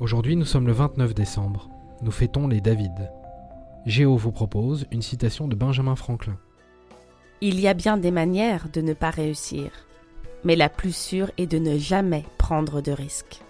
Aujourd'hui, nous sommes le 29 décembre. Nous fêtons les David. Géo vous propose une citation de Benjamin Franklin. Il y a bien des manières de ne pas réussir, mais la plus sûre est de ne jamais prendre de risques.